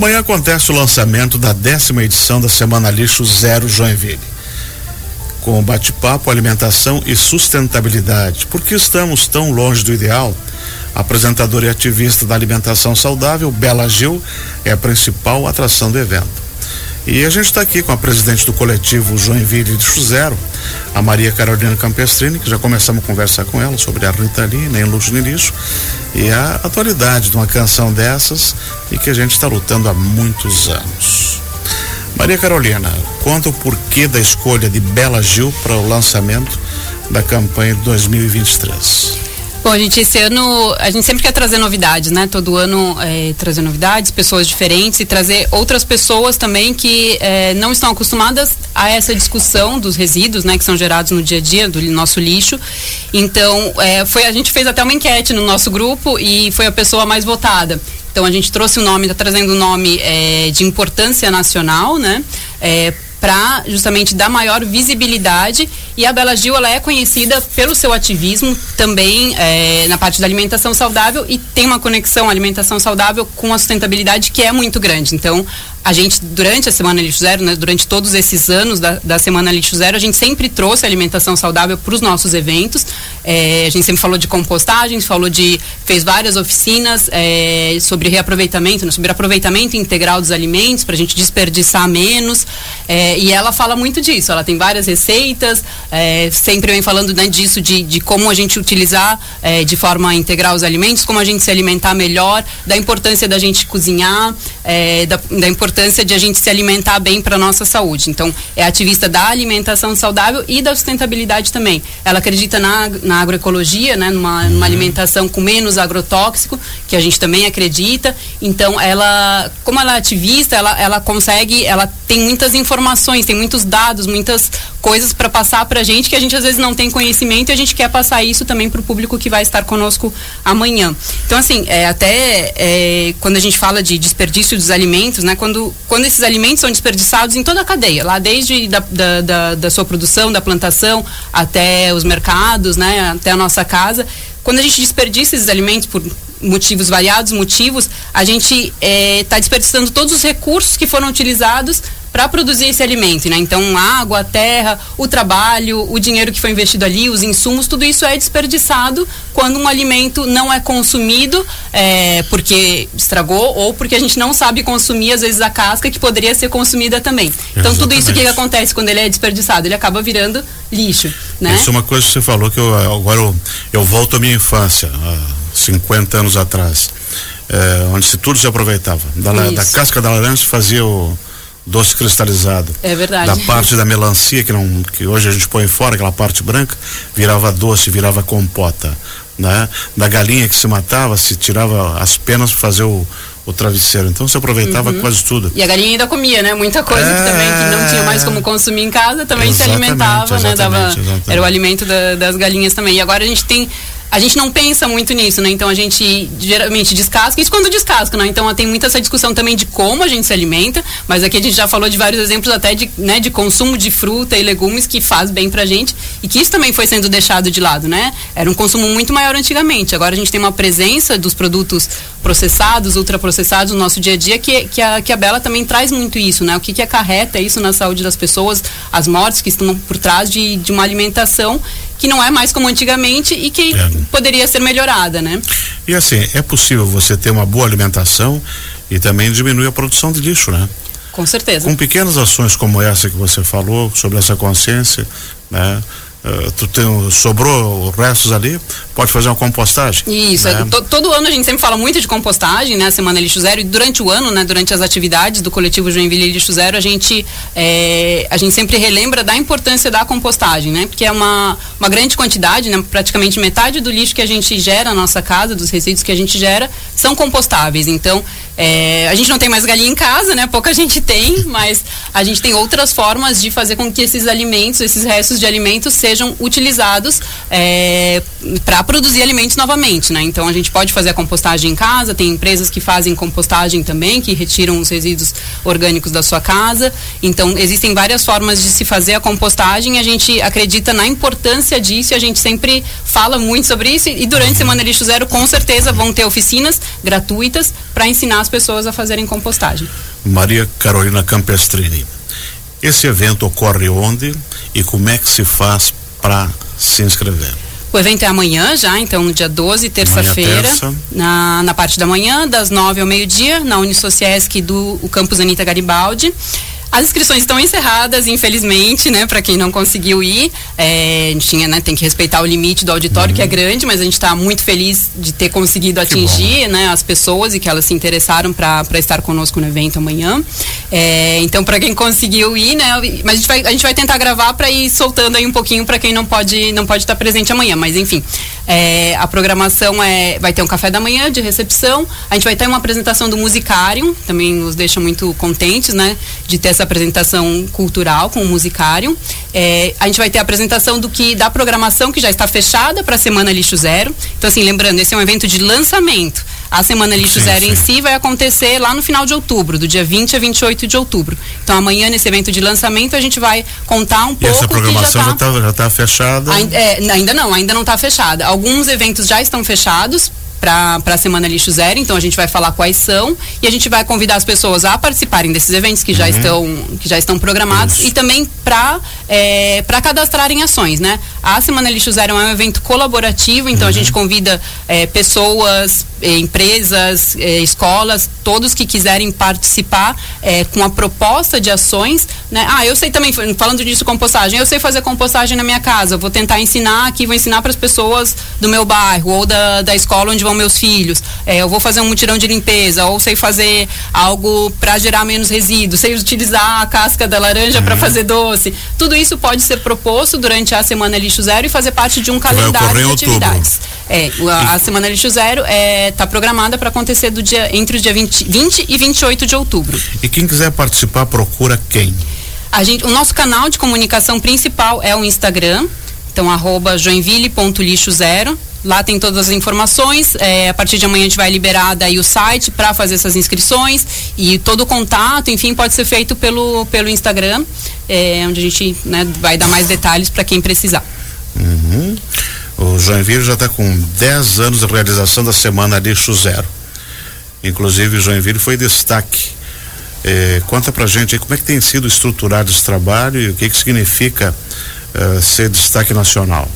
Amanhã acontece o lançamento da décima edição da Semana Lixo Zero Joinville. Com bate-papo, alimentação e sustentabilidade. Por que estamos tão longe do ideal? Apresentadora e ativista da alimentação saudável, Bela Gil, é a principal atração do evento. E a gente está aqui com a presidente do coletivo Joinville de Zero, a Maria Carolina Campestrini, que já começamos a conversar com ela sobre a Ritalina em Luxo no Lixo e a atualidade de uma canção dessas e que a gente está lutando há muitos anos. Maria Carolina, conta o porquê da escolha de Bela Gil para o lançamento da campanha de 2023. Bom, gente, esse ano a gente sempre quer trazer novidades, né? Todo ano é, trazer novidades, pessoas diferentes e trazer outras pessoas também que é, não estão acostumadas a essa discussão dos resíduos, né? Que são gerados no dia a dia do nosso lixo. Então, é, foi a gente fez até uma enquete no nosso grupo e foi a pessoa mais votada. Então a gente trouxe o nome, está trazendo o um nome é, de importância nacional, né? Para justamente dar maior visibilidade e a Bela Gil ela é conhecida pelo seu ativismo também é, na parte da alimentação saudável e tem uma conexão alimentação saudável com a sustentabilidade que é muito grande. Então a gente, durante a Semana Lixo Zero, né, durante todos esses anos da, da Semana Lixo Zero, a gente sempre trouxe alimentação saudável para os nossos eventos. É, a gente sempre falou de compostagem, falou de. fez várias oficinas é, sobre reaproveitamento, né, sobre aproveitamento integral dos alimentos, para a gente desperdiçar menos. É, e ela fala muito disso, ela tem várias receitas, é, sempre vem falando né, disso, de, de como a gente utilizar é, de forma integral os alimentos, como a gente se alimentar melhor, da importância da gente cozinhar, é, da, da importância de a gente se alimentar bem para nossa saúde. Então, é ativista da alimentação saudável e da sustentabilidade também. Ela acredita na, na agroecologia, né, numa, numa uhum. alimentação com menos agrotóxico, que a gente também acredita. Então, ela, como ela é ativista, ela, ela consegue, ela tem muitas informações, tem muitos dados, muitas coisas para passar para a gente que a gente às vezes não tem conhecimento e a gente quer passar isso também para o público que vai estar conosco amanhã. Então, assim, é, até é, quando a gente fala de desperdício dos alimentos, né, quando quando, esses alimentos são desperdiçados em toda a cadeia, lá desde da, da, da, da sua produção, da plantação, até os mercados, né, até a nossa casa. Quando a gente desperdiça esses alimentos por motivos variados, motivos, a gente está é, tá desperdiçando todos os recursos que foram utilizados para produzir esse alimento, né? Então, água, terra, o trabalho, o dinheiro que foi investido ali, os insumos, tudo isso é desperdiçado quando um alimento não é consumido é, porque estragou ou porque a gente não sabe consumir, às vezes, a casca que poderia ser consumida também. Então, Exatamente. tudo isso que, acontece quando ele é desperdiçado? Ele acaba virando lixo, né? Isso é uma coisa que você falou que eu, agora eu, eu volto à minha infância, há 50 anos atrás, é, onde se tudo se aproveitava. Da, da casca da laranja se fazia o doce cristalizado. É verdade. Da parte da melancia, que, não, que hoje a gente põe fora, aquela parte branca, virava doce, virava compota. Né? Da galinha que se matava, se tirava as penas para fazer o, o travesseiro. Então se aproveitava uhum. quase tudo. E a galinha ainda comia, né? Muita coisa é... que também que não tinha mais como consumir em casa também exatamente, se alimentava, né? Dava, exatamente. Era o alimento da, das galinhas também. E agora a gente tem a gente não pensa muito nisso, né? Então a gente geralmente descasca, isso quando descasca, né? Então tem muita essa discussão também de como a gente se alimenta, mas aqui a gente já falou de vários exemplos até de, né, de consumo de fruta e legumes que faz bem pra gente e que isso também foi sendo deixado de lado, né? Era um consumo muito maior antigamente. Agora a gente tem uma presença dos produtos processados, ultraprocessados no nosso dia a dia que, que, a, que a Bela também traz muito isso, né? O que, que acarreta isso na saúde das pessoas, as mortes que estão por trás de, de uma alimentação que não é mais como antigamente e que é. poderia ser melhorada, né? E assim, é possível você ter uma boa alimentação e também diminuir a produção de lixo, né? Com certeza. Com pequenas ações como essa que você falou, sobre essa consciência, né? Uh, tu tem, sobrou restos ali, pode fazer uma compostagem. Isso, né? é, todo ano a gente sempre fala muito de compostagem, né? Semana Lixo Zero, e durante o ano, né? Durante as atividades do coletivo Joinville Lixo Zero, a gente, é, a gente sempre relembra da importância da compostagem, né? Porque é uma, uma grande quantidade, né? Praticamente metade do lixo que a gente gera na nossa casa, dos resíduos que a gente gera, são compostáveis. Então, é, a gente não tem mais galinha em casa, né? Pouca gente tem, mas a gente tem outras formas de fazer com que esses alimentos, esses restos de alimentos sejam utilizados é, para produzir alimentos novamente, né? Então a gente pode fazer a compostagem em casa, tem empresas que fazem compostagem também, que retiram os resíduos orgânicos da sua casa. Então existem várias formas de se fazer a compostagem. A gente acredita na importância disso e a gente sempre fala muito sobre isso. E durante Semana Lixo Zero, com certeza, vão ter oficinas gratuitas para ensinar as pessoas a fazerem compostagem. Maria Carolina Campestrini. Esse evento ocorre onde e como é que se faz para se inscrever? O evento é amanhã já, então no dia 12, terça-feira, terça. na, na parte da manhã, das 9 ao meio-dia, na Unisociesc do campus Anitta Garibaldi. As inscrições estão encerradas, infelizmente, né, para quem não conseguiu ir. É, a gente tinha, né, tem que respeitar o limite do auditório, uhum. que é grande, mas a gente está muito feliz de ter conseguido atingir, né, as pessoas e que elas se interessaram para estar conosco no evento amanhã. É, então, para quem conseguiu ir, né, mas a gente vai, a gente vai tentar gravar para ir soltando aí um pouquinho para quem não pode não pode estar presente amanhã. Mas enfim, é, a programação é, vai ter um café da manhã de recepção. A gente vai ter uma apresentação do Musicário, também nos deixa muito contentes, né, de ter essa apresentação cultural com o musicário. É, a gente vai ter a apresentação do que da programação que já está fechada para a Semana Lixo Zero. Então, assim, lembrando, esse é um evento de lançamento. A Semana Lixo sim, Zero sim. em si vai acontecer lá no final de outubro, do dia 20 a 28 de outubro. Então, amanhã, nesse evento de lançamento, a gente vai contar um e pouco. Essa programação já está já tá fechada? Ainda, é, ainda não, ainda não está fechada. Alguns eventos já estão fechados para a Semana Lixo Zero, então a gente vai falar quais são e a gente vai convidar as pessoas a participarem desses eventos que já uhum. estão que já estão programados Isso. e também para é, para cadastrarem ações, né? A Semana Lixo Zero é um evento colaborativo, então uhum. a gente convida é, pessoas, é, empresas, é, escolas, todos que quiserem participar é, com a proposta de ações, né? Ah, eu sei também falando disso compostagem, eu sei fazer compostagem na minha casa, vou tentar ensinar aqui, vou ensinar para as pessoas do meu bairro ou da, da escola onde vão meus filhos, é, eu vou fazer um mutirão de limpeza, ou sei fazer algo para gerar menos resíduos, sei utilizar a casca da laranja uhum. para fazer doce. Tudo isso pode ser proposto durante a Semana Lixo Zero e fazer parte de um calendário de atividades. É, a, a, Semana Lixo Zero está é, tá programada para acontecer do dia, entre o dia 20, 20 e 28 de outubro. E quem quiser participar, procura quem? A gente, o nosso canal de comunicação principal é o Instagram, então arroba joinville.lixo zero. Lá tem todas as informações. É, a partir de amanhã a gente vai liberar daí o site para fazer essas inscrições e todo o contato, enfim, pode ser feito pelo, pelo Instagram, é, onde a gente né, vai dar mais detalhes para quem precisar. Uhum. O Joinville já está com 10 anos de realização da Semana Lixo Zero. Inclusive, o Joinville foi destaque. É, conta pra gente aí como é que tem sido estruturado esse trabalho e o que, que significa uh, ser destaque nacional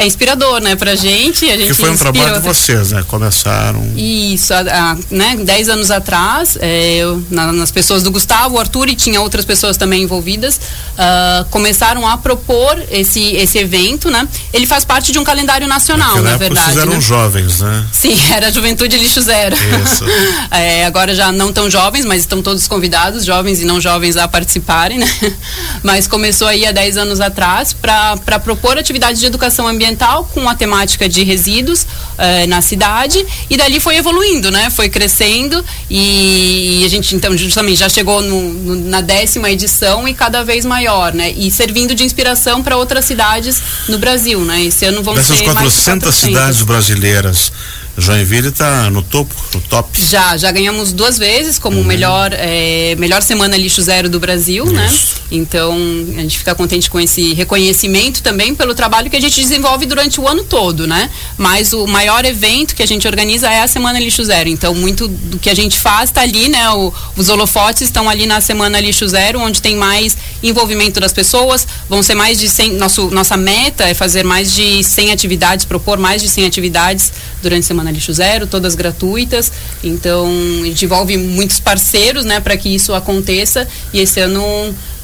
é inspirador, né, pra gente. A gente que foi um trabalho de vocês, né? Começaram. Isso, a, a, né, dez anos atrás, é, eu, na, nas pessoas do Gustavo, o Arthur e tinha outras pessoas também envolvidas, uh, começaram a propor esse, esse evento, né? Ele faz parte de um calendário nacional, Naquela na verdade. Vocês eram né? jovens, né? Sim, era Juventude Lixo Zero. Isso. é, agora já não tão jovens, mas estão todos convidados, jovens e não jovens, a participarem, né? Mas começou aí há 10 anos atrás para propor atividades de educação ambiental ambiental com a temática de resíduos uh, na cidade e dali foi evoluindo, né? Foi crescendo e, a gente então justamente já chegou no, no, na décima edição e cada vez maior, né? E servindo de inspiração para outras cidades no Brasil, né? Esse ano vão Dessas ser 400 mais 400 cidades brasileiras Joinville está no topo, no top. Já, já ganhamos duas vezes como uhum. melhor, é, melhor semana lixo zero do Brasil, né? Isso. né? Então a gente fica contente com esse reconhecimento também pelo trabalho que a gente desenvolve durante o ano todo, né? Mas o maior evento que a gente organiza é a semana lixo zero. Então muito do que a gente faz está ali, né? O, os holofotes estão ali na semana lixo zero, onde tem mais envolvimento das pessoas. Vão ser mais de 100, nosso, nossa meta é fazer mais de 100 atividades, propor mais de 100 atividades durante a Semana Lixo Zero, todas gratuitas. Então, a gente envolve muitos parceiros, né, para que isso aconteça. E esse ano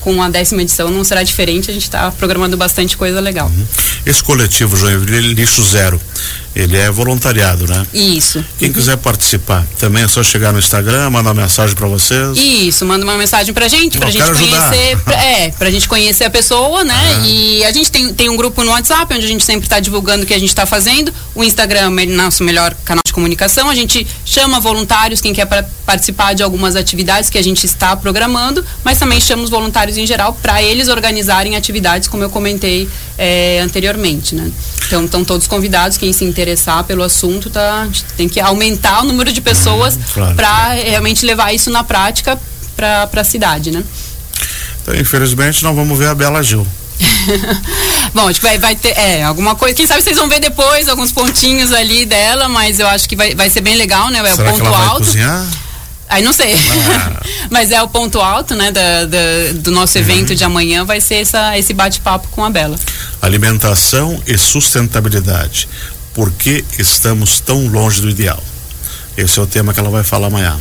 com a décima edição não será diferente, a gente está programando bastante coisa legal. Uhum. Esse coletivo Joinville Lixo Zero, ele é voluntariado, né? Isso. Quem quiser participar, também é só chegar no Instagram, mandar uma mensagem para vocês. Isso, manda uma mensagem pra gente, pra gente conhecer, pra, é, pra gente conhecer a pessoa, né? E a gente tem, tem um grupo no WhatsApp onde a gente sempre está divulgando o que a gente está fazendo. O Instagram é nosso melhor canal de comunicação. A gente chama voluntários, quem quer participar de algumas atividades que a gente está programando, mas também chamamos voluntários em geral para eles organizarem atividades, como eu comentei é, anteriormente, né? Então estão todos convidados, quem se interessar pelo assunto, tá, tem que aumentar o número de pessoas claro. para realmente levar isso na prática para a cidade, né? Então, infelizmente não vamos ver a Bela Gil. Bom, acho que vai, vai ter, é, alguma coisa. Quem sabe vocês vão ver depois alguns pontinhos ali dela, mas eu acho que vai, vai ser bem legal, né? É o ponto alto. Vai cozinhar? Aí não sei. Ah. Mas é o ponto alto, né, da, da do nosso evento uhum. de amanhã, vai ser essa, esse bate-papo com a Bela. Alimentação e sustentabilidade. Por que estamos tão longe do ideal? Esse é o tema que ela vai falar amanhã.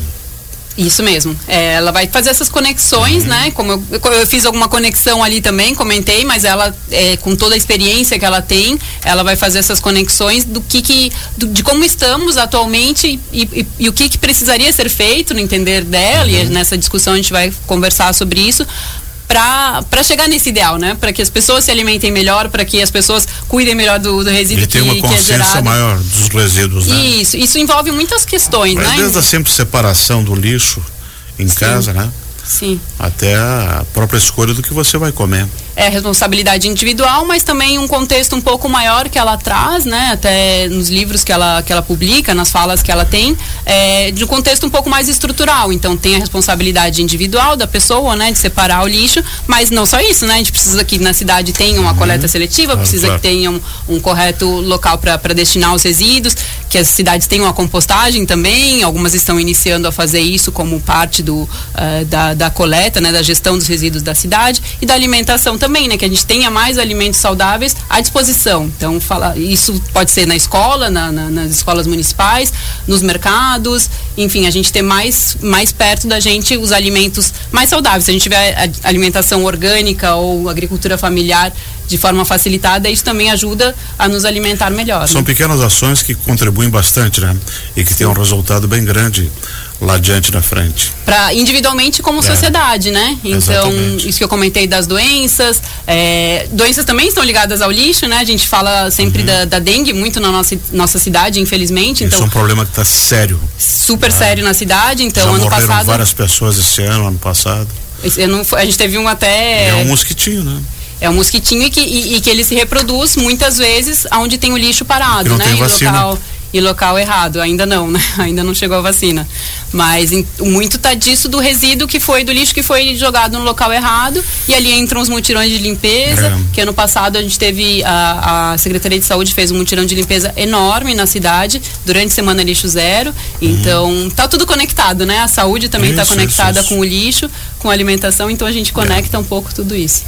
Isso mesmo. É, ela vai fazer essas conexões, uhum. né? Como eu, eu, fiz alguma conexão ali também, comentei, mas ela, é, com toda a experiência que ela tem, ela vai fazer essas conexões do que, que do, de como estamos atualmente e, e, e, o que, que precisaria ser feito no entender dela. Uhum. E nessa discussão a gente vai conversar sobre isso para chegar nesse ideal, né? Para que as pessoas se alimentem melhor, para que as pessoas cuidem melhor do, do resíduo e que, uma consciência que é maior dos resíduos, né? Isso, isso envolve muitas questões, Mas né? Desde a sempre separação do lixo em Sim. casa, né? Sim. Até a própria escolha do que você vai comer. É responsabilidade individual, mas também um contexto um pouco maior que ela traz, né? Até nos livros que ela, que ela publica, nas falas que ela tem, é, de um contexto um pouco mais estrutural. Então tem a responsabilidade individual da pessoa, né? De separar o lixo, mas não só isso, né? A gente precisa que na cidade tenha uma uhum. coleta seletiva, ah, precisa claro. que tenha um, um correto local para destinar os resíduos, que as cidades tenham a compostagem também, algumas estão iniciando a fazer isso como parte do, uh, da, da coleta, né? Da gestão dos resíduos da cidade e da alimentação também, né? Que a gente tenha mais alimentos saudáveis à disposição. Então, fala, isso pode ser na escola, na, na, nas escolas municipais, nos mercados, enfim, a gente ter mais, mais perto da gente os alimentos mais saudáveis. Se a gente tiver alimentação orgânica ou agricultura familiar de forma facilitada, isso também ajuda a nos alimentar melhor. São né? pequenas ações que contribuem bastante, né? E que têm um resultado bem grande lá adiante na frente. Para individualmente como é. sociedade, né? Então, Exatamente. isso que eu comentei das doenças, é, doenças também estão ligadas ao lixo, né? A gente fala sempre uhum. da, da, dengue muito na nossa, nossa cidade, infelizmente. Então, isso é um problema que está sério. Super né? sério na cidade, então Já ano morreram passado. várias pessoas esse ano, ano passado. Não, a gente teve um até. É um mosquitinho, né? É um mosquitinho e que, e, e que ele se reproduz muitas vezes onde tem o lixo parado, né? Tem vacina. local e local errado. Ainda não, né? Ainda não chegou a vacina. Mas em, muito tá disso do resíduo que foi do lixo que foi jogado no local errado e ali entram os mutirões de limpeza. É. Que ano passado a gente teve a, a, Secretaria de Saúde fez um mutirão de limpeza enorme na cidade durante a semana lixo zero. Então tá tudo conectado, né? A saúde também está conectada isso, isso. com o lixo, com a alimentação. Então a gente conecta é. um pouco tudo isso.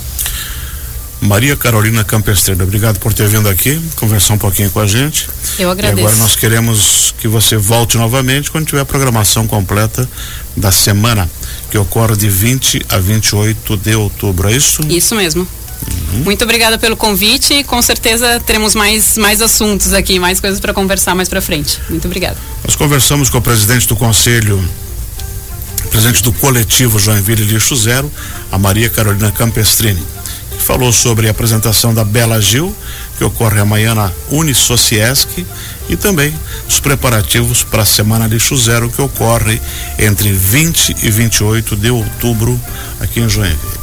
Maria Carolina Campestreda, obrigado por ter vindo aqui conversar um pouquinho com a gente. Eu agradeço. E agora nós queremos que você volte novamente quando tiver a programação completa da semana, que ocorre de 20 a 28 de outubro, é isso? Isso mesmo. Uhum. Muito obrigada pelo convite e com certeza teremos mais, mais assuntos aqui, mais coisas para conversar mais para frente. Muito obrigada. Nós conversamos com o presidente do Conselho presidente do coletivo Joinville Lixo Zero, a Maria Carolina Campestrini falou sobre a apresentação da Bela Gil, que ocorre amanhã na Unisociesc, e também os preparativos para a Semana Lixo Zero, que ocorre entre 20 e 28 de outubro aqui em Joinville.